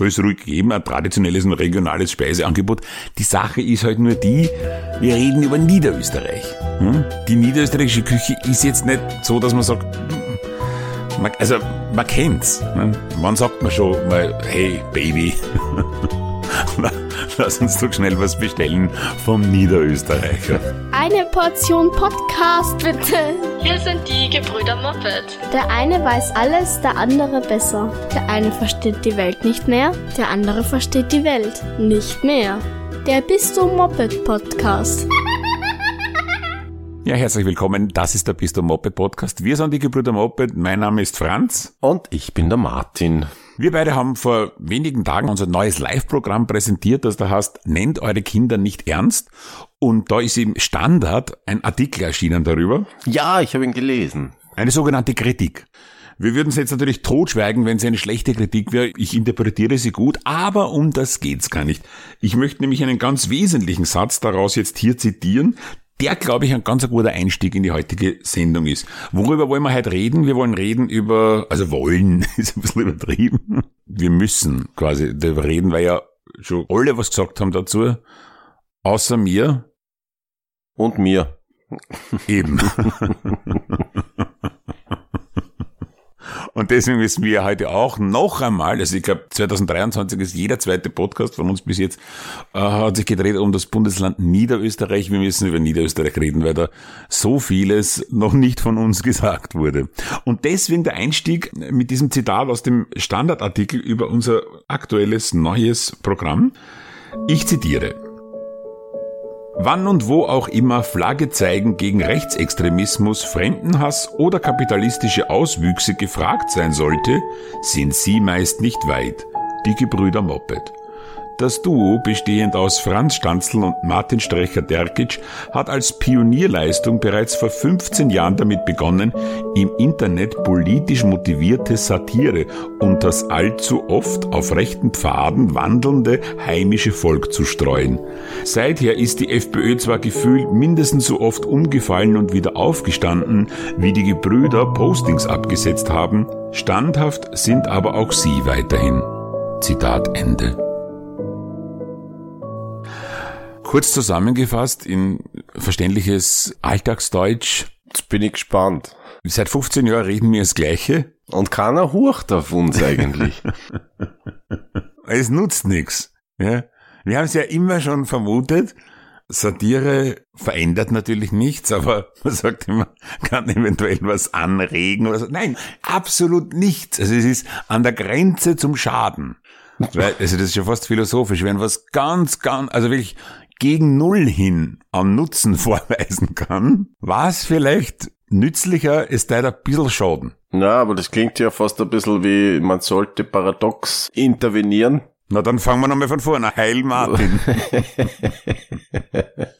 soll es ruhig geben, ein traditionelles und regionales Speiseangebot. Die Sache ist halt nur die, wir reden über Niederösterreich. Hm? Die niederösterreichische Küche ist jetzt nicht so, dass man sagt, also man kennt's. Ne? Wann sagt man schon mal, hey Baby, lass uns doch schnell was bestellen vom Niederösterreicher. Eine Portion Podcast bitte. Hier sind die Gebrüder Moppet. Der eine weiß alles, der andere besser. Der eine versteht die Welt nicht mehr, der andere versteht die Welt nicht mehr. Der Bist du Moped Podcast. Ja, herzlich willkommen. Das ist der Bist du Moped Podcast. Wir sind die Gebrüder Moped. Mein Name ist Franz. Und ich bin der Martin. Wir beide haben vor wenigen Tagen unser neues Live-Programm präsentiert, das da heißt, nennt eure Kinder nicht ernst. Und da ist im Standard ein Artikel erschienen darüber. Ja, ich habe ihn gelesen. Eine sogenannte Kritik. Wir würden es jetzt natürlich totschweigen, wenn es eine schlechte Kritik wäre. Ich interpretiere sie gut, aber um das geht's gar nicht. Ich möchte nämlich einen ganz wesentlichen Satz daraus jetzt hier zitieren, der, glaube ich, ein ganz guter Einstieg in die heutige Sendung ist. Worüber wollen wir heute reden? Wir wollen reden über, also wollen, ist ein bisschen übertrieben. Wir müssen quasi darüber reden, weil ja schon alle was gesagt haben dazu, außer mir. Und mir. Eben. Und deswegen müssen wir heute auch noch einmal, also ich glaube 2023 ist jeder zweite Podcast von uns bis jetzt, äh, hat sich gedreht um das Bundesland Niederösterreich. Wir müssen über Niederösterreich reden, weil da so vieles noch nicht von uns gesagt wurde. Und deswegen der Einstieg mit diesem Zitat aus dem Standardartikel über unser aktuelles neues Programm. Ich zitiere. Wann und wo auch immer Flagge zeigen gegen Rechtsextremismus, Fremdenhass oder kapitalistische Auswüchse gefragt sein sollte, sind sie meist nicht weit. Die Gebrüder Moped. Das Duo, bestehend aus Franz Stanzl und Martin Strecher-Derkic, hat als Pionierleistung bereits vor 15 Jahren damit begonnen, im Internet politisch motivierte Satire und das allzu oft auf rechten Pfaden wandelnde heimische Volk zu streuen. Seither ist die FPÖ zwar gefühlt mindestens so oft umgefallen und wieder aufgestanden, wie die Gebrüder Postings abgesetzt haben, standhaft sind aber auch sie weiterhin. Zitat Ende. Kurz zusammengefasst in verständliches Alltagsdeutsch. Jetzt bin ich gespannt. Seit 15 Jahren reden wir das Gleiche. Und keiner hurcht auf uns eigentlich. es nutzt nichts. Ja? Wir haben es ja immer schon vermutet. Satire verändert natürlich nichts, aber man sagt immer, kann eventuell was anregen oder so. Nein, absolut nichts. Also es ist an der Grenze zum Schaden. Weil, also das ist ja fast philosophisch. Wenn was ganz, ganz, also wirklich gegen Null hin am Nutzen vorweisen kann, war es vielleicht nützlicher, es teilt ein bisschen Schaden. Na, aber das klingt ja fast ein bisschen wie, man sollte paradox intervenieren. Na, dann fangen wir nochmal von vorne. Heil Martin.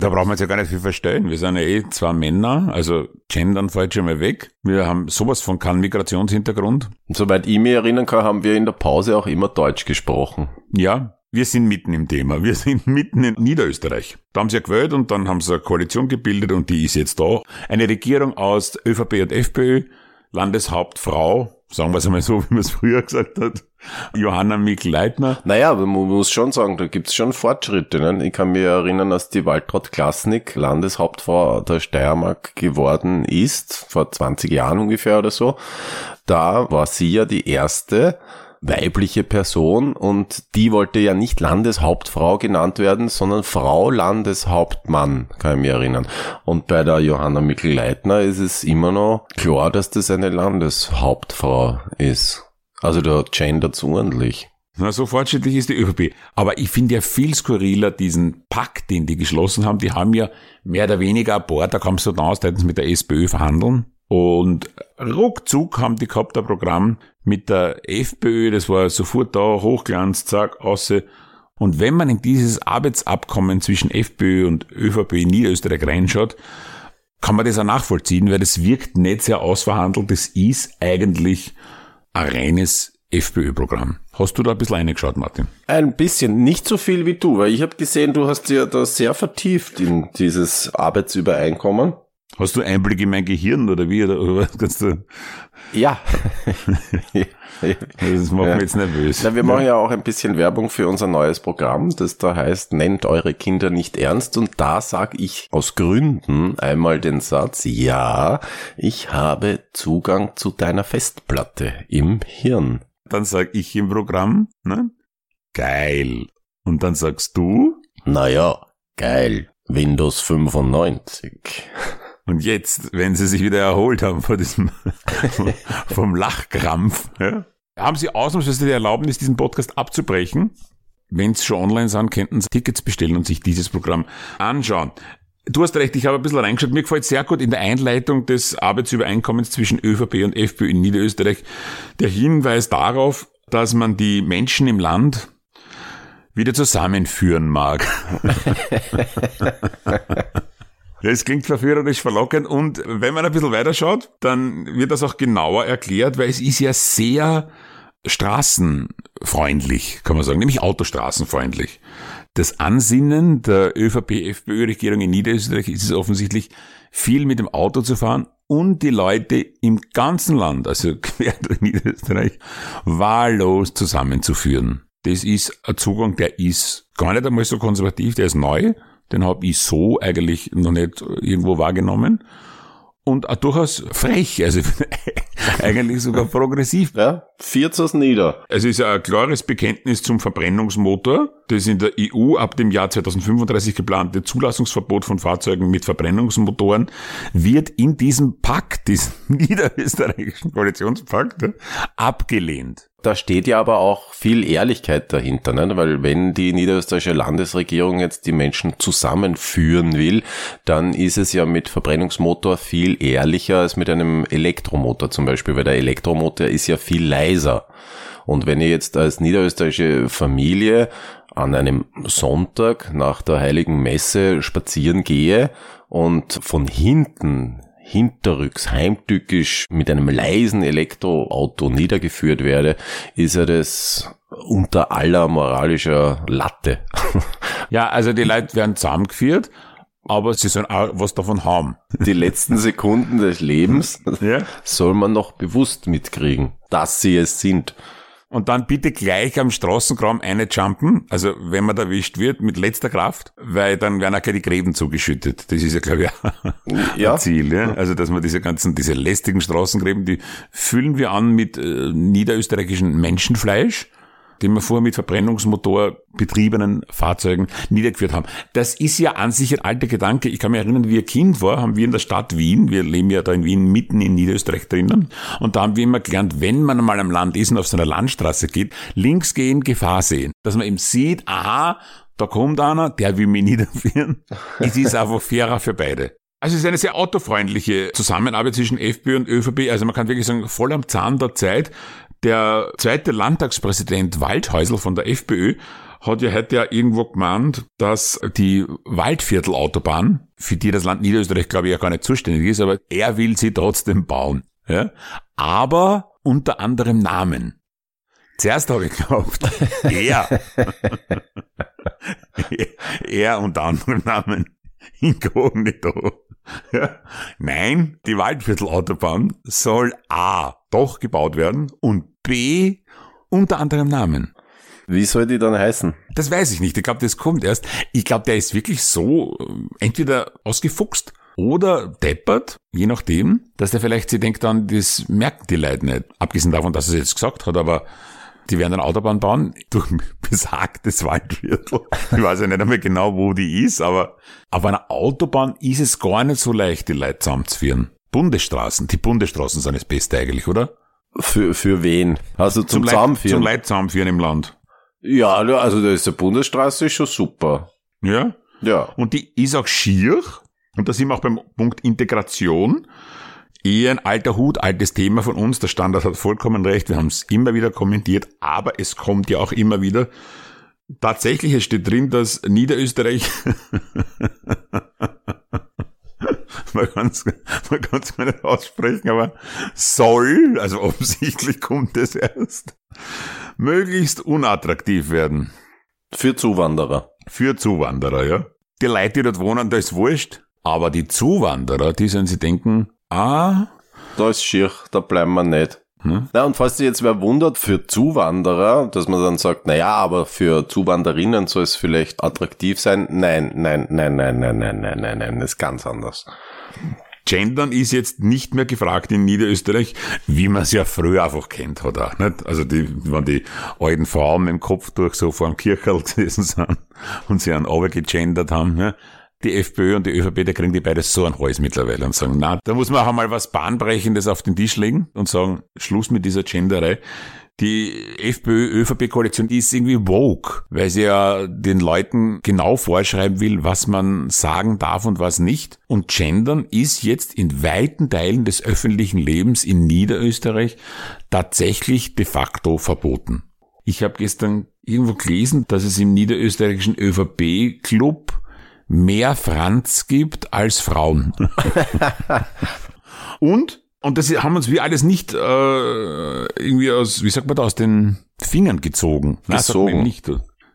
da brauchen wir uns ja gar nicht viel verstellen. Wir sind ja eh zwei Männer, also gendern fällt schon mal weg. Wir haben sowas von keinen Migrationshintergrund. Und soweit ich mich erinnern kann, haben wir in der Pause auch immer Deutsch gesprochen. Ja, wir sind mitten im Thema. Wir sind mitten in Niederösterreich. Da haben sie ja gewählt und dann haben sie eine Koalition gebildet und die ist jetzt da. Eine Regierung aus ÖVP und FPÖ, Landeshauptfrau, sagen wir es einmal so, wie man es früher gesagt hat, Johanna Mikl-Leitner. Naja, aber man muss schon sagen, da gibt's schon Fortschritte. Ne? Ich kann mich erinnern, als die Waltraud Klasnik Landeshauptfrau der Steiermark geworden ist, vor 20 Jahren ungefähr oder so. Da war sie ja die erste, weibliche Person und die wollte ja nicht Landeshauptfrau genannt werden, sondern Frau Landeshauptmann, kann ich mich erinnern. Und bei der Johanna Mikl-Leitner ist es immer noch klar, dass das eine Landeshauptfrau ist. Also da gendert ordentlich. Na, so fortschrittlich ist die ÖVP. Aber ich finde ja viel skurriler diesen Pakt, den die geschlossen haben. Die haben ja mehr oder weniger ein paar, da kommst du aus, da mit der SPÖ verhandeln. Und ruckzuck haben die gehabt ein Programm mit der FPÖ, das war sofort da, Hochglanz, zack, außer. Und wenn man in dieses Arbeitsabkommen zwischen FPÖ und ÖVP in Niederösterreich reinschaut, kann man das auch nachvollziehen, weil das wirkt nicht sehr ausverhandelt. Das ist eigentlich ein reines FPÖ-Programm. Hast du da ein bisschen reingeschaut, Martin? Ein bisschen, nicht so viel wie du, weil ich habe gesehen, du hast ja da sehr vertieft in dieses Arbeitsübereinkommen. Hast du Einblick in mein Gehirn oder wie? Oder, oder was kannst du? Ja. Das macht Ja. mich jetzt nervös. Na, wir machen ja auch ein bisschen Werbung für unser neues Programm, das da heißt, nennt eure Kinder nicht ernst. Und da sage ich aus Gründen einmal den Satz, ja, ich habe Zugang zu deiner Festplatte im Hirn. Dann sag ich im Programm, ne? Geil. Und dann sagst du, Naja, geil. Windows 95. und jetzt, wenn sie sich wieder erholt haben von diesem, vom Lachkrampf, ja, haben sie ausnahmsweise die Erlaubnis, diesen Podcast abzubrechen. Wenn sie schon online sind, könnten sie Tickets bestellen und sich dieses Programm anschauen. Du hast recht, ich habe ein bisschen reingeschaut. Mir gefällt sehr gut in der Einleitung des Arbeitsübereinkommens zwischen ÖVP und FPÖ in Niederösterreich der Hinweis darauf, dass man die Menschen im Land wieder zusammenführen mag. Das klingt verführerisch verlockend und wenn man ein bisschen weiterschaut, dann wird das auch genauer erklärt, weil es ist ja sehr straßenfreundlich, kann man sagen, nämlich autostraßenfreundlich. Das Ansinnen der ÖVP-FPÖ-Regierung in Niederösterreich ist es offensichtlich, viel mit dem Auto zu fahren und die Leute im ganzen Land, also quer durch Niederösterreich, wahllos zusammenzuführen. Das ist ein Zugang, der ist gar nicht einmal so konservativ, der ist neu, den habe ich so eigentlich noch nicht irgendwo wahrgenommen. Und auch durchaus frech, also eigentlich sogar progressiv. Ja, viertes nieder. Es ist ein klares Bekenntnis zum Verbrennungsmotor. Das in der EU ab dem Jahr 2035 geplante Zulassungsverbot von Fahrzeugen mit Verbrennungsmotoren wird in diesem Pakt, diesem niederösterreichischen Koalitionspakt, abgelehnt. Da steht ja aber auch viel Ehrlichkeit dahinter, ne? weil wenn die niederösterreichische Landesregierung jetzt die Menschen zusammenführen will, dann ist es ja mit Verbrennungsmotor viel ehrlicher als mit einem Elektromotor zum Beispiel, weil der Elektromotor ist ja viel leiser. Und wenn ich jetzt als niederösterreichische Familie an einem Sonntag nach der heiligen Messe spazieren gehe und von hinten hinterrücks, heimtückisch mit einem leisen Elektroauto niedergeführt werde, ist ja das unter aller moralischer Latte. Ja, also die Leute werden zusammengeführt, aber sie sollen auch was davon haben. Die letzten Sekunden des Lebens Ja. soll man noch bewusst mitkriegen, dass sie es sind. Und dann bitte gleich am Straßenkram eine jumpen, also wenn man erwischt wird, mit letzter Kraft, weil dann werden auch keine Gräben zugeschüttet. Das ist ja, glaube ich, Ja. Ziel. Ja? Also, dass man diese ganzen, diese lästigen Straßengräben, die füllen wir an mit äh, niederösterreichischen Menschenfleisch, den wir vorher mit Verbrennungsmotor betriebenen Fahrzeugen niedergeführt haben. Das ist ja an sich ein alter Gedanke. Ich kann mich erinnern, wie ich Kind war, haben wir in der Stadt Wien, wir leben ja da in Wien mitten in Niederösterreich drinnen, und da haben wir immer gelernt, wenn man mal am Land ist und auf so einer Landstraße geht, links gehen, Gefahr sehen. Dass man eben sieht, aha, da kommt einer, der will mich niederführen. Es ist einfach fairer für beide. Also es ist eine sehr autofreundliche Zusammenarbeit zwischen FPÖ und ÖVP. Also man kann wirklich sagen, voll am Zahn der Zeit. Der zweite Landtagspräsident Waldhäusl von der FPÖ hat ja heute ja irgendwo gemeint, dass die Waldviertelautobahn, für die das Land Niederösterreich glaube ich ja gar nicht zuständig ist, aber er will sie trotzdem bauen. Ja? Aber unter anderem Namen. Zuerst habe ich geglaubt, er. er unter anderem Namen. Inkognito. Nein, die Waldviertelautobahn soll A doch gebaut werden und B unter anderem Namen. Wie soll die dann heißen? Das weiß ich nicht. Ich glaube, das kommt erst. Ich glaube, der ist wirklich so äh, entweder ausgefuchst oder deppert, je nachdem, dass der vielleicht sich denkt dann, das merken die Leute nicht. Abgesehen davon, dass er es jetzt gesagt hat, aber die werden eine Autobahn bauen durch besagtes Waldviertel. Ich weiß ja nicht einmal genau, wo die ist, aber auf einer Autobahn ist es gar nicht so leicht, die Leute zusammenzuführen. Bundesstraßen, die Bundesstraßen sind das Beste eigentlich, oder? Für, für wen? Also zum, Leid- Zusammenführen? Zum Leid zusammenführen im Land. ja, also da ist der Bundesstraße schon super. Ja? Ja. Und die ist auch schier. Und da sind wir auch beim Punkt Integration. Eher ein alter Hut, altes Thema von uns. Der Standard hat vollkommen recht. Wir haben es immer wieder kommentiert. Aber es kommt ja auch immer wieder. Tatsächlich, es steht drin, dass Niederösterreich, man kann es man kann's nicht aussprechen, aber soll, also offensichtlich kommt es erst, möglichst unattraktiv werden. Für Zuwanderer. Für Zuwanderer, ja. Die Leute, die dort wohnen, da ist wurscht. Aber die Zuwanderer, die sollen sich denken, ah, Da ist schier, da bleiben wir nicht. Na, und falls sich jetzt wer wundert, für Zuwanderer, dass man dann sagt, na ja, aber für Zuwanderinnen soll es vielleicht attraktiv sein. Nein, nein, nein, nein, nein, nein, nein, nein, nein, das ist ganz anders. Gendern ist jetzt nicht mehr gefragt in Niederösterreich, wie man es ja früher einfach kennt, hat auch, nicht? Also die, wenn die alten Frauen mit dem Kopftuch so vor dem Kircherl gewesen sind und sie einen gegendert haben, ja. Die FPÖ und die ÖVP, da kriegen die beides so ein Hals mittlerweile und sagen, na, da muss man auch einmal was Bahnbrechendes auf den Tisch legen und sagen, Schluss mit dieser Genderei. Die FPÖ-ÖVP-Koalition, ist irgendwie woke, weil sie ja den Leuten genau vorschreiben will, was man sagen darf und was nicht. Und Gendern ist jetzt in weiten Teilen des öffentlichen Lebens in Niederösterreich tatsächlich de facto verboten. Ich habe gestern irgendwo gelesen, dass es im niederösterreichischen ÖVP-Club mehr Franz gibt als Frauen. und und das haben uns wir alles nicht äh, irgendwie aus, wie sagt man da, aus den Fingern gezogen. Nein, Gesogen. eben nicht.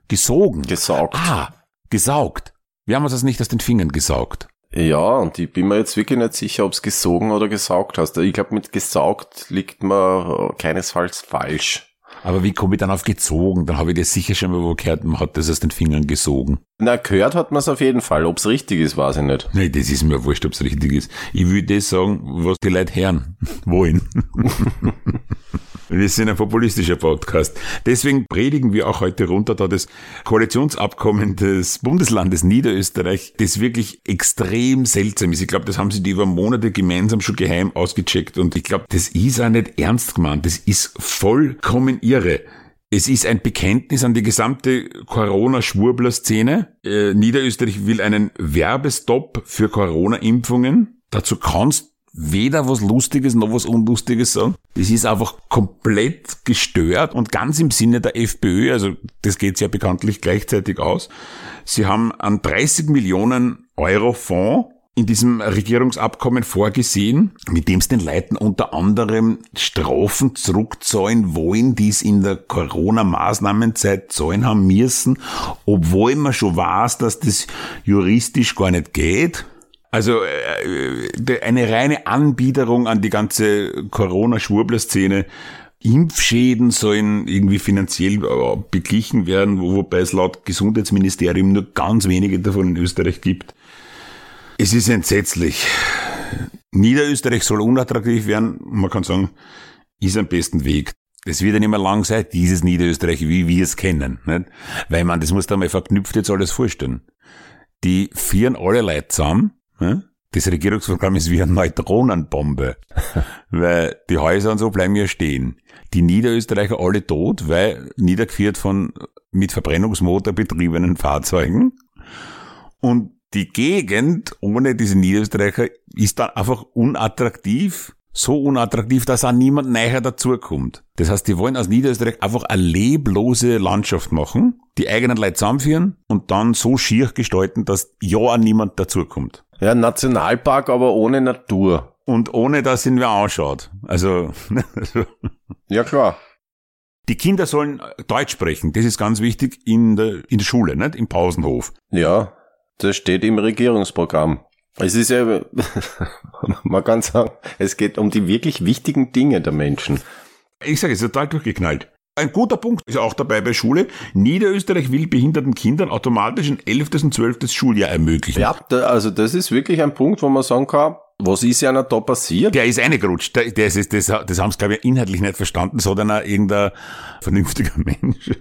Gesaugen. Gesaugt. Ah, gesaugt. Wir haben uns das nicht aus den Fingern gesaugt. Ja, und ich bin mir jetzt wirklich nicht sicher, ob es gesogen oder gesaugt hast. Ich glaube, mit gesaugt liegt man keinesfalls falsch. Aber wie komme ich dann auf gezogen? Dann habe ich das sicher schon mal wo gehört, man hat das aus den Fingern gesogen. Na, gehört hat man es auf jeden Fall. Ob es richtig ist, weiß ich nicht. Nee, das ist mir wurscht, ob es richtig ist. Ich will das sagen, was die Leute hören wollen. Wir sind ein populistischer Podcast. Deswegen predigen wir auch heute runter, da das Koalitionsabkommen des Bundeslandes Niederösterreich, das wirklich extrem seltsam ist. Ich glaube, das haben sie die über Monate gemeinsam schon geheim ausgecheckt und ich glaube, das ist auch nicht ernst gemeint. Das ist vollkommen irre. Es ist ein Bekenntnis an die gesamte Corona-Schwurbler-Szene. Äh, Niederösterreich will einen Werbestopp für Corona-Impfungen. Dazu kannst weder was Lustiges noch was Unlustiges sagen. Das ist einfach komplett gestört und ganz im Sinne der FPÖ, also das geht ja bekanntlich gleichzeitig aus. Sie haben einen 30 Millionen Euro Fonds in diesem Regierungsabkommen vorgesehen, mit dem es den Leuten unter anderem Strafen zurückzahlen wollen, die es in der Corona-Maßnahmenzeit zahlen haben müssen, obwohl man schon weiß, dass das juristisch gar nicht geht. Also äh, eine reine Anbiederung an die ganze Corona-Schwurbler-Szene. Impfschäden sollen irgendwie finanziell äh, beglichen werden, wo- wobei es laut Gesundheitsministerium nur ganz wenige davon in Österreich gibt. Es ist entsetzlich. Niederösterreich soll unattraktiv werden. Man kann sagen, ist am besten Weg. Es wird ja nicht mehr lang sein, dieses Niederösterreich, wie wir es kennen. Nicht? Weil man, das muss da mal verknüpft jetzt alles vorstellen. Die vieren alle Leute zusammen. Das Regierungsprogramm ist wie eine Neutronenbombe. weil die Häuser und so bleiben ja stehen. Die Niederösterreicher alle tot, weil niedergeführt von mit Verbrennungsmotor betriebenen Fahrzeugen. Und die Gegend ohne diese Niederösterreicher ist dann einfach unattraktiv. So unattraktiv, dass auch niemand näher dazukommt. Das heißt, die wollen aus Niederösterreich einfach eine leblose Landschaft machen, die eigenen Leute zusammenführen und dann so schier gestalten, dass ja auch niemand dazukommt. Ja, Nationalpark, aber ohne Natur. Und ohne, dass ihn wer anschaut. Also, also Ja, klar. die Kinder sollen Deutsch sprechen. Das ist ganz wichtig in der, in der Schule, nicht? Im Pausenhof. Ja, das steht im Regierungsprogramm. Es ist ja, man kann sagen, es geht um die wirklich wichtigen Dinge der Menschen. Ich sage, es ist total durchgeknallt. Ein guter Punkt ist auch dabei bei Schule. Niederösterreich will behinderten Kindern automatisch ein 11. und 12. Schuljahr ermöglichen. Ja, da, also das ist wirklich ein Punkt, wo man sagen kann, was ist ja da passiert? Der ist reingerutscht. Der, der ist, das, das haben sie, glaube ich, inhaltlich nicht verstanden, sondern auch irgendein vernünftiger Mensch.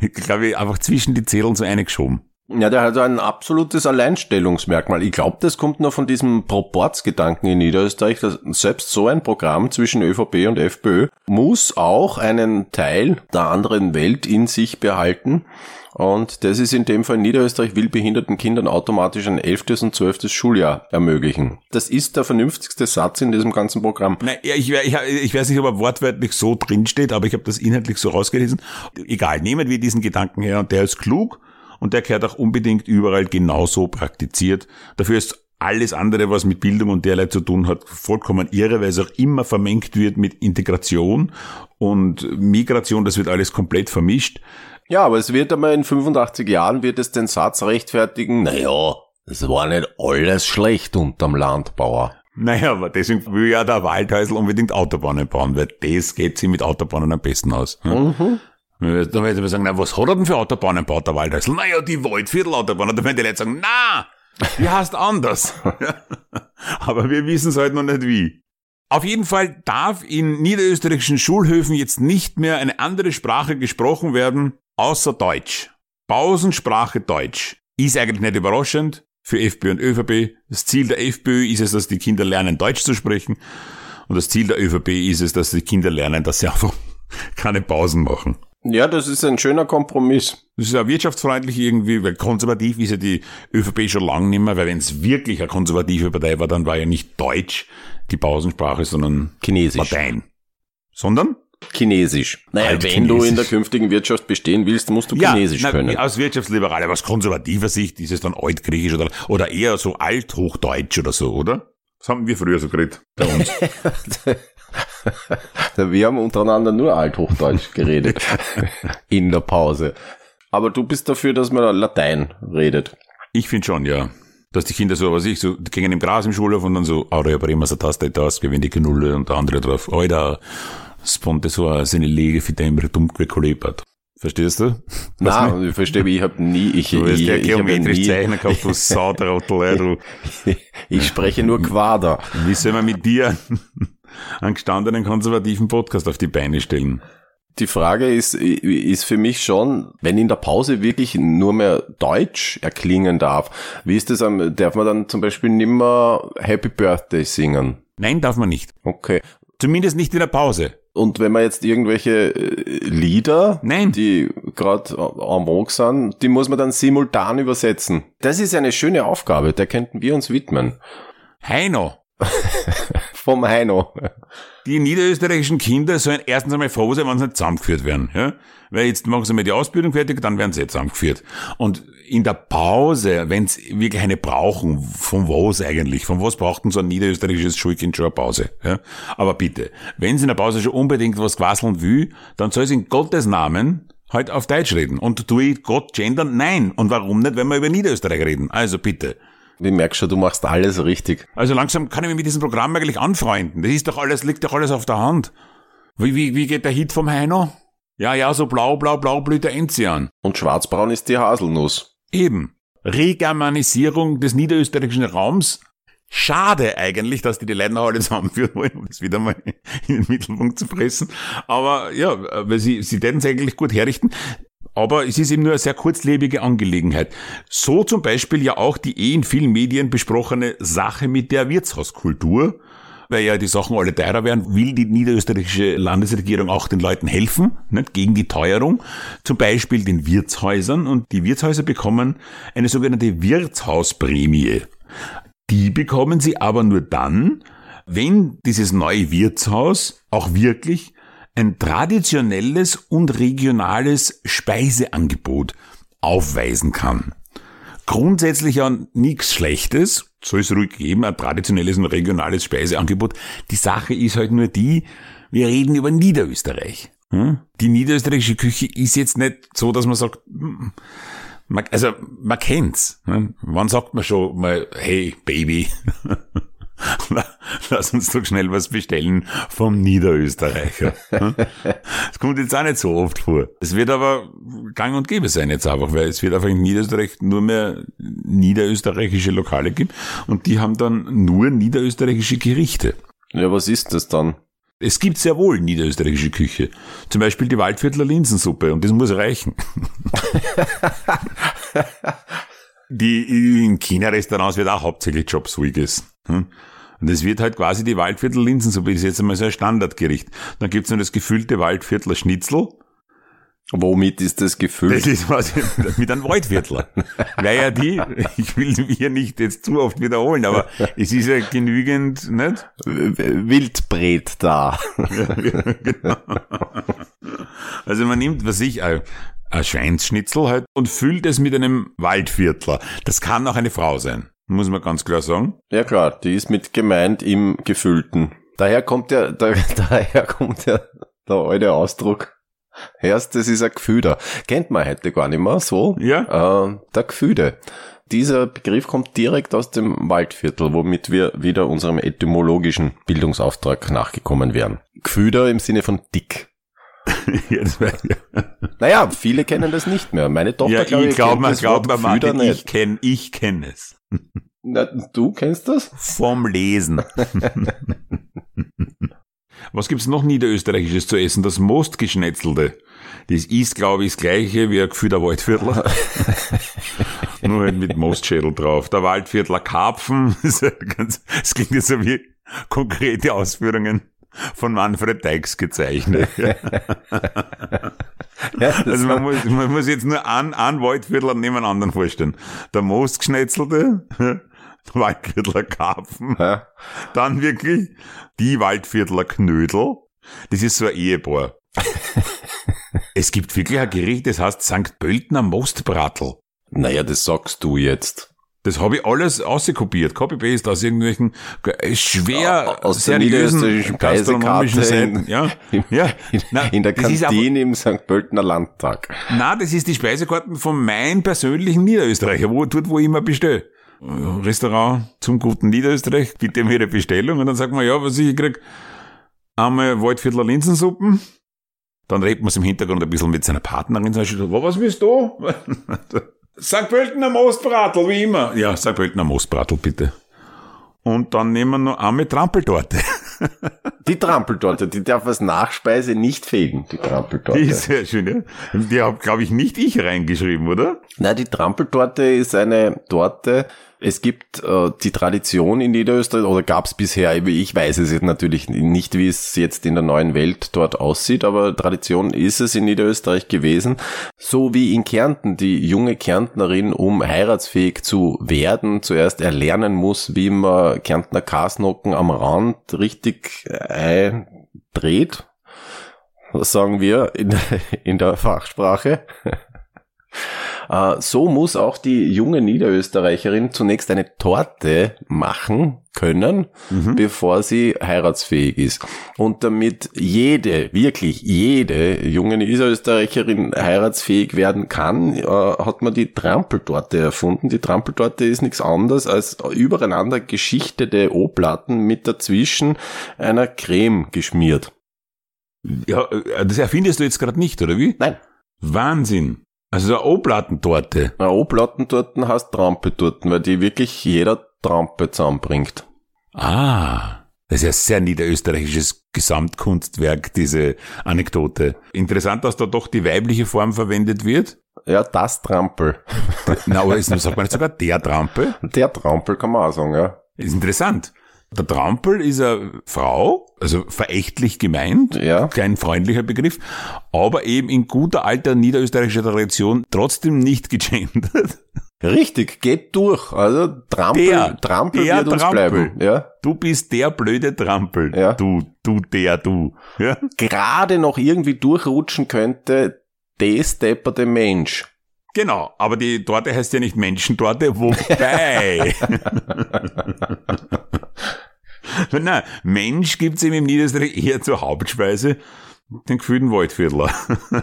Ich glaube, ich, einfach zwischen die Zählen so eingeschoben. Ja, der hat so ein absolutes Alleinstellungsmerkmal. Ich glaube, das kommt nur von diesem Proportsgedanken in Niederösterreich, dass selbst so ein Programm zwischen ÖVP und FPÖ muss auch einen Teil der anderen Welt in sich behalten. Und das ist in dem Fall Niederösterreich will behinderten Kindern automatisch ein elftes und zwölftes Schuljahr ermöglichen. Das ist der vernünftigste Satz in diesem ganzen Programm. Nein, ich, ich, ich weiß nicht, ob er wortwörtlich so drinsteht, aber ich habe das inhaltlich so rausgelesen. Egal, nehmen wir diesen Gedanken her und der ist klug und der gehört auch unbedingt überall genauso praktiziert. Dafür ist alles andere, was mit Bildung und derlei zu tun hat, vollkommen irre, weil es auch immer vermengt wird mit Integration und Migration, das wird alles komplett vermischt. Ja, aber es wird einmal in 85 Jahren wird es den Satz rechtfertigen, naja, Es war nicht alles schlecht unterm Landbauer. Naja, aber deswegen will ja der Waldhäusl unbedingt Autobahnen bauen, weil das geht sich mit Autobahnen am besten aus. Mhm. Da werden wir sagen, na, was hat er denn für Autobahnen baut der Waldhäusl? Naja, die Waldviertelautobahn. Und dann werden die Leute sagen, na, die heißt anders. aber wir wissen es halt noch nicht wie. Auf jeden Fall darf in niederösterreichischen Schulhöfen jetzt nicht mehr eine andere Sprache gesprochen werden, außer Deutsch. Pausensprache Deutsch. Ist eigentlich nicht überraschend für FPÖ und ÖVP. Das Ziel der FPÖ ist es, dass die Kinder lernen, Deutsch zu sprechen. Und das Ziel der ÖVP ist es, dass die Kinder lernen, dass sie einfach keine Pausen machen. Ja, das ist ein schöner Kompromiss. Das ist ja wirtschaftsfreundlich irgendwie, weil konservativ ist ja die ÖVP schon lange nicht mehr, weil wenn es wirklich eine konservative Partei war, dann war ja nicht Deutsch die Pausensprache, sondern Chinesisch. Latein. Sondern? Chinesisch. Naja, Halt wenn Chinesisch. du in der künftigen Wirtschaft bestehen willst, musst du Chinesisch na, können. Aus wirtschaftsliberaler, aber aus konservativer Sicht ist es dann altgriechisch oder, oder eher so althochdeutsch oder so, oder? Das haben wir früher so geredet bei uns. Wir haben untereinander nur Althochdeutsch geredet. in der Pause. Aber du bist dafür, dass man Latein redet. ich finde schon, ja. Dass die Kinder so, was ich, so, die gehen im Gras im Schulhof und dann so, Aurea prima sa tasta das, gewinnt die Nulle und der andere drauf, Alter, sponte so seine Lege für den kolebat. Verstehst du? Na, ich verstehe, ich habe nie, ich, Du ich, ja ich, geometrisch nie, zeichnen gehabt, du Sautrottel, du. ich spreche nur Quader. Wie soll man mit dir einen gestandenen konservativen Podcast auf die Beine stellen? Die Frage ist, ist für mich schon, wenn in der Pause wirklich nur mehr Deutsch erklingen darf, wie ist das, am- darf man dann zum Beispiel nimmer Happy Birthday singen? Nein, darf man nicht. Okay. Zumindest nicht in der Pause. Und wenn man jetzt irgendwelche äh, Lieder, Nein. die gerade en vogue sind, die muss man dann simultan übersetzen. Das ist eine schöne Aufgabe, der könnten wir uns widmen. Heino, Vom Heino. die niederösterreichischen Kinder sollen erstens einmal froh sein, wenn sie nicht zusammengeführt werden. Ja? Weil jetzt machen sie mal die Ausbildung fertig, dann werden sie jetzt zusammengeführt. Und in der Pause, wenn sie wirklich eine brauchen, von was eigentlich? Von was braucht denn so ein niederösterreichisches Schulkind schon eine Pause? Ja? Aber bitte, wenn sie in der Pause schon unbedingt was quasseln will, dann soll sie in Gottes Namen halt auf Deutsch reden. Und tue ich Gott gendern? Nein. Und warum nicht, wenn wir über Niederösterreich reden? Also bitte. Ich merke schon, du machst alles richtig. Also langsam kann ich mich mit diesem Programm eigentlich anfreunden. Das ist doch alles, liegt doch alles auf der Hand. Wie, wie, wie geht der Hit vom Heino? Ja, ja, so blau, blau, blau blüht der Enzian. Und schwarzbraun ist die Haselnuss. Eben. Regermanisierung des niederösterreichischen Raums. Schade eigentlich, dass die die Leute noch alle zusammenführen wollen, um das wieder mal in den Mittelpunkt zu pressen. Aber ja, weil sie, sie täten es eigentlich gut herrichten. Aber es ist eben nur eine sehr kurzlebige Angelegenheit. So zum Beispiel ja auch die eh in vielen Medien besprochene Sache mit der Wirtshauskultur. Weil ja die Sachen alle teurer werden, will die niederösterreichische Landesregierung auch den Leuten helfen, nicht, gegen die Teuerung. Zum Beispiel den Wirtshäusern. Und die Wirtshäuser bekommen eine sogenannte Wirtshausprämie. Die bekommen sie aber nur dann, wenn dieses neue Wirtshaus auch wirklich ein traditionelles und regionales Speiseangebot aufweisen kann. Grundsätzlich ja nichts Schlechtes, soll es ruhig geben, ein traditionelles und regionales Speiseangebot. Die Sache ist halt nur die, wir reden über Niederösterreich. Hm? Die niederösterreichische Küche ist jetzt nicht so, dass man sagt, hm, also man kennt's. Ne? Wann sagt man schon mal, hey Baby, lass uns doch schnell was bestellen vom Niederösterreicher. Ne? Das kommt jetzt auch nicht so oft vor. Es wird aber gang und gäbe sein jetzt einfach, weil es wird einfach in Niederösterreich nur mehr niederösterreichische Lokale geben und die haben dann nur niederösterreichische Gerichte. Ja, was ist das dann? Es gibt sehr wohl niederösterreichische Küche. Zum Beispiel die Waldviertler Linsensuppe und das muss reichen. die in China-Restaurants wird auch hauptsächlich Chop Suey gegessen. hm? Und es wird halt quasi die Waldviertler Linsensuppe, das ist jetzt einmal so ein Standardgericht. Dann gibt's noch das gefüllte Waldviertler Schnitzel. Womit ist das gefüllt? Das ist was mit einem Waldviertler. Weil ja die, ich will hier nicht jetzt zu oft wiederholen, aber es ist ja genügend, nicht? Wildbret da. genau. Also man nimmt, was ich, ein, ein Schweinsschnitzel halt und füllt es mit einem Waldviertler. Das kann auch eine Frau sein, muss man ganz klar sagen. Ja klar, die ist mit gemeint im Gefüllten. Daher kommt ja, da, daher kommt ja der alte Ausdruck. Erst, das ist ein Gefüder. Kennt man heute gar nicht mehr so. Ja. Äh, der Gefüde. Dieser Begriff kommt direkt aus dem Waldviertel, womit wir wieder unserem etymologischen Bildungsauftrag nachgekommen wären. Gfüder im Sinne von dick. ja, das wär, ja. Naja, viele kennen das nicht mehr. Meine Tochter, ja, ich glaube, man kennt das glaubt, Wort man Martin, nicht. ich kenne ich kenn es. Na, du kennst das? Vom Lesen. Was gibt's noch Niederösterreichisches zu essen? Das Mostgeschnetzelte. Das ist, glaube ich, das gleiche wie ein gefühlter Waldviertler. Nur halt mit Mostschädel drauf. Der Waldviertler Karpfen. Das klingt jetzt so wie konkrete Ausführungen von Manfred Dykes gezeichnet. Ja, Also man muss, man muss jetzt nur einen, einen Waldviertler neben den anderen vorstellen. Der Mostgeschnetzelte, der Waldviertler Karpfen, ja. dann wirklich die Waldviertler Knödel. Das ist so ein Ehepaar. es gibt wirklich ein Gericht, das heißt St. Pöltener Mostbratel. Naja, das sagst du jetzt. Das habe ich alles ausgekopiert, Copy-Paste aus irgendwelchen schwer Aus seriösen gastronomischen Seiten. Ja, ja. In, Nein, in der Kantine im St. Pöltener Landtag. Na, das ist die Speisekarten von meinem persönlichen Niederösterreicher, wo, dort, wo ich immer bestelle. Restaurant zum guten Niederösterreich, bitte mir ihre Bestellung und dann sagt man, ja, was ich krieg, einmal Waldviertler Linsensuppen, dann redet man es im Hintergrund ein bisschen mit seiner Partnerin, zum Beispiel, "Wo, was willst du? St. Pöltener Mostbratel, wie immer. Ja, St. Pöltener Mostbratel, bitte. Und dann nehmen wir noch einmal Trampeltorte. Die Trampeltorte, die darf als Nachspeise nicht fehlen, die Trampeltorte. Die ist sehr schön, ja. Die habe, glaube ich, nicht ich reingeschrieben, oder? Na, die Trampeltorte ist eine Torte. Es gibt äh, die Tradition in Niederösterreich, oder gab es bisher, ich weiß es jetzt natürlich nicht, wie es jetzt in der neuen Welt dort aussieht, aber Tradition ist es in Niederösterreich gewesen. So wie in Kärnten die junge Kärntnerin, um heiratsfähig zu werden, zuerst erlernen muss, wie man Kärntner Kasnocken am Rand richtig eindreht. Sagen wir in, in der Fachsprache. Äh, So muss auch die junge Niederösterreicherin zunächst eine Torte machen können, bevor sie heiratsfähig ist. Und damit jede, wirklich jede junge Niederösterreicherin heiratsfähig werden kann, äh, hat man die Trampeltorte erfunden. Die Trampeltorte ist nichts anderes als übereinander geschichtete O-Platten mit dazwischen einer Creme geschmiert. Ja, äh, das erfindest du jetzt gerade nicht, oder wie? Nein, Wahnsinn. Also so eine O-Plattentorte. eine O-Plattentorten heißt Trampetorten, weil die wirklich jeder Trampe zusammenbringt. Ah, das ist ja sehr niederösterreichisches Gesamtkunstwerk, diese Anekdote. Interessant, dass da doch die weibliche Form verwendet wird. Ja, das Trampel. Na, aber ist, sagt man nicht sogar der Trampel? Der Trampel kann man auch sagen, ja. Ist interessant. Der Trampel ist eine Frau, also verächtlich gemeint, Ja. kein freundlicher Begriff, aber eben in guter alter niederösterreichischer Tradition trotzdem nicht gegendert. Richtig, geht durch. Also Trampel, Der, Trampel der wird uns Trampel. bleiben. Ja. Du bist der blöde Trampel. Ja. Du, du, der, du. Ja? Gerade noch irgendwie durchrutschen könnte, des depperte Mensch. Genau, aber die Torte heißt ja nicht Menschentorte, wobei. Nein, Mensch gibt's eben im Niederösterreich eher zur Hauptspeise, den gefühlten Waldviertler.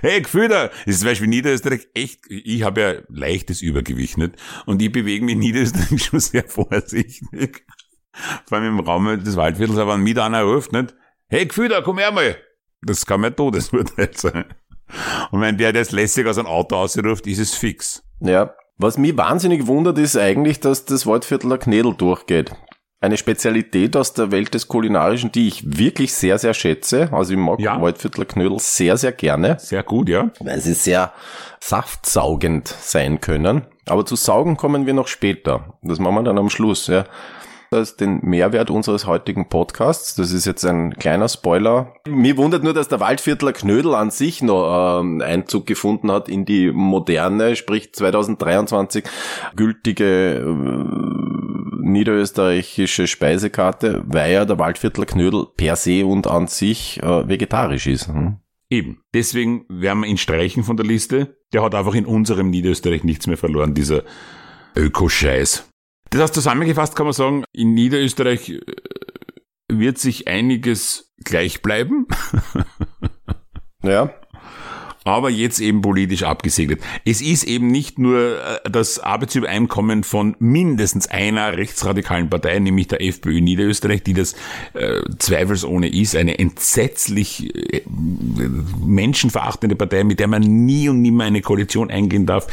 hey, Gefühlter, das ist zum Beispiel Niederösterreich echt, ich habe ja leichtes Übergewicht, nicht? Und ich bewege mich in Niederösterreich schon sehr vorsichtig. Vor allem im Raum des Waldviertels, aber da einer ruft, nicht? Hey, Gefühlter, komm her mal! Das kann mein Todesurteil sein. Und wenn der das lässig aus einem Auto ausruft, ist es fix. Ja. Was mich wahnsinnig wundert, ist eigentlich, dass das Waldviertler Knädel durchgeht. Eine Spezialität aus der Welt des Kulinarischen, die ich wirklich sehr, sehr schätze. Also ich mag Ja. Waldviertler Knödel sehr, sehr gerne. Sehr gut, ja. weil sie sehr saftsaugend sein können. Aber zu saugen kommen wir noch später. Das machen wir dann am Schluss. Ja. Das ist den Mehrwert unseres heutigen Podcasts. Das ist jetzt ein kleiner Spoiler. Mir wundert nur, dass der Waldviertler Knödel an sich noch ähm, Einzug gefunden hat in die moderne, sprich 2023 gültige äh, niederösterreichische Speisekarte, weil ja der Waldviertler Knödel per se und an sich äh, vegetarisch ist. Hm? Eben. Deswegen werden wir ihn streichen von der Liste. Der hat einfach in unserem Niederösterreich nichts mehr verloren, dieser Ökoscheiß. Das heißt, zusammengefasst kann man sagen, in Niederösterreich äh, wird sich einiges gleich bleiben. Ja. aber jetzt eben politisch abgesegnet. Es ist eben nicht nur äh, das Arbeitsübereinkommen von mindestens einer rechtsradikalen Partei, nämlich der FPÖ Niederösterreich, die das äh, zweifelsohne ist, eine entsetzlich äh, menschenverachtende Partei, mit der man nie und nimmer eine Koalition eingehen darf.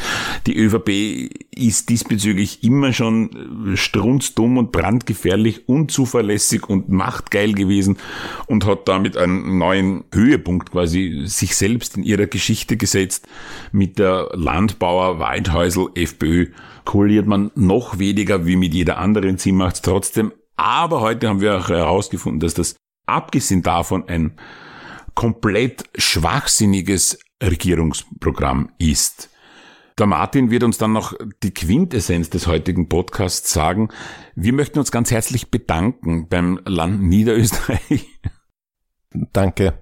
Die ÖVP ist diesbezüglich immer schon strunzdumm und brandgefährlich, unzuverlässig und machtgeil gewesen und hat damit einen neuen Höhepunkt quasi sich selbst in ihrer Geschichte gesetzt. Mit der Landbauer Waldhäusl FPÖ koaliert man noch weniger wie mit jeder anderen. Sie macht trotzdem. Aber heute haben wir auch herausgefunden, dass das abgesehen davon ein komplett schwachsinniges Regierungsprogramm ist. Der Martin wird uns dann noch die Quintessenz des heutigen Podcasts sagen. Wir möchten uns ganz herzlich bedanken beim Land Niederösterreich. Danke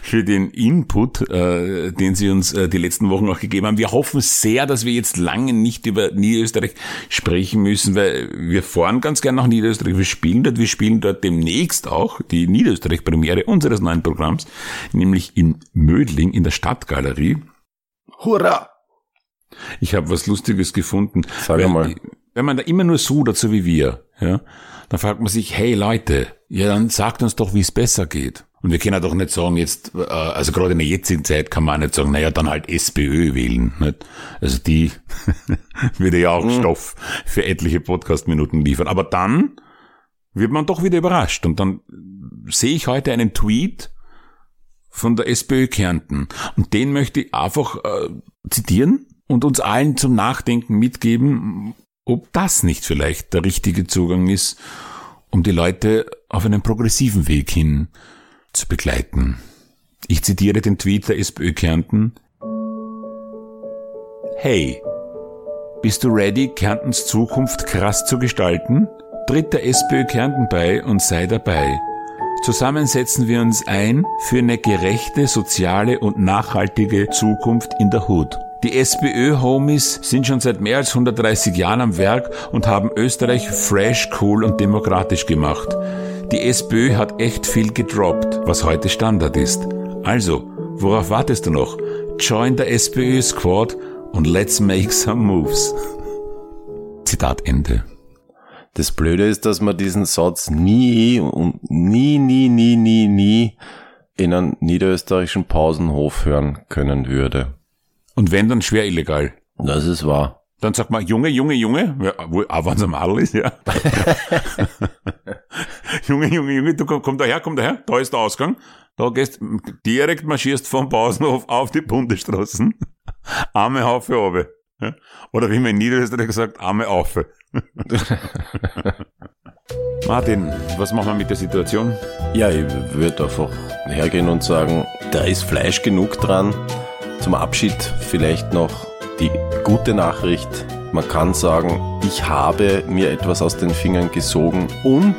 für den Input, äh, den Sie uns äh, die letzten Wochen auch gegeben haben. Wir hoffen sehr, dass wir jetzt lange nicht über Niederösterreich sprechen müssen, weil wir fahren ganz gern nach Niederösterreich. Wir spielen dort, wir spielen dort demnächst auch die Niederösterreich-Premiere unseres neuen Programms, nämlich in Mödling in der Stadtgalerie. Hurra! Ich habe was Lustiges gefunden. Sag mal. Wenn man da immer nur so dazu wie wir, ja, dann fragt man sich, hey Leute, ja, dann sagt uns doch, wie es besser geht. Und wir können doch nicht sagen, jetzt, äh, also gerade in der jetzigen Zeit kann man auch nicht sagen, naja, dann halt SPÖ wählen. Nicht? Also die würde ja auch mhm. Stoff für etliche Podcast-Minuten liefern. Aber dann wird man doch wieder überrascht. Und dann sehe ich heute einen Tweet von der SPÖ Kärnten. Und den möchte ich einfach äh, zitieren und uns allen zum Nachdenken mitgeben, ob das nicht vielleicht der richtige Zugang ist, um die Leute auf einen progressiven Weg hin zu begleiten. Ich zitiere den Tweet der SPÖ Kärnten. Hey, bist du ready, Kärntens Zukunft krass zu gestalten? Tritt der SPÖ Kärnten bei und sei dabei. Zusammen setzen wir uns ein für eine gerechte, soziale und nachhaltige Zukunft in der Hut. Die SPÖ-Homies sind schon seit mehr als 130 Jahren am Werk und haben Österreich fresh, cool und demokratisch gemacht. Die SPÖ hat echt viel gedroppt, was heute Standard ist. Also, worauf wartest du noch? Join the SPÖ Squad und let's make some moves. Zitat Ende. Das Blöde ist, dass man diesen Satz nie und nie, nie, nie, nie, nie in einem niederösterreichischen Pausenhof hören können würde. Und wenn, dann schwer illegal. Das ist wahr. Dann sagt man, Junge, Junge, Junge, ja, auch wenn es ein Madel ist, ja. Junge, Junge, Junge, du komm, komm daher, komm daher, da ist der Ausgang. Da gehst, direkt marschierst vom Pausenhof auf die Bundesstraßen. Arme Haufe oben. Ja? Oder wie man in Niederösterreich gesagt, Arme Aufe. Martin, was machen wir mit der Situation? Ja, ich würde einfach hergehen und sagen, da ist Fleisch genug dran. Zum Abschied vielleicht noch die gute Nachricht, man kann sagen, ich habe mir etwas aus den Fingern gesogen und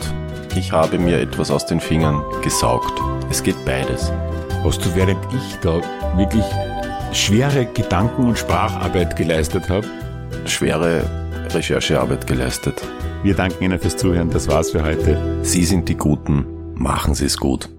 ich habe mir etwas aus den Fingern gesaugt. Es geht beides. Hast du, während ich da wirklich schwere Gedanken- und Spracharbeit geleistet habe? Schwere Recherchearbeit geleistet. Wir danken Ihnen fürs Zuhören. Das war's für heute. Sie sind die Guten. Machen Sie es gut.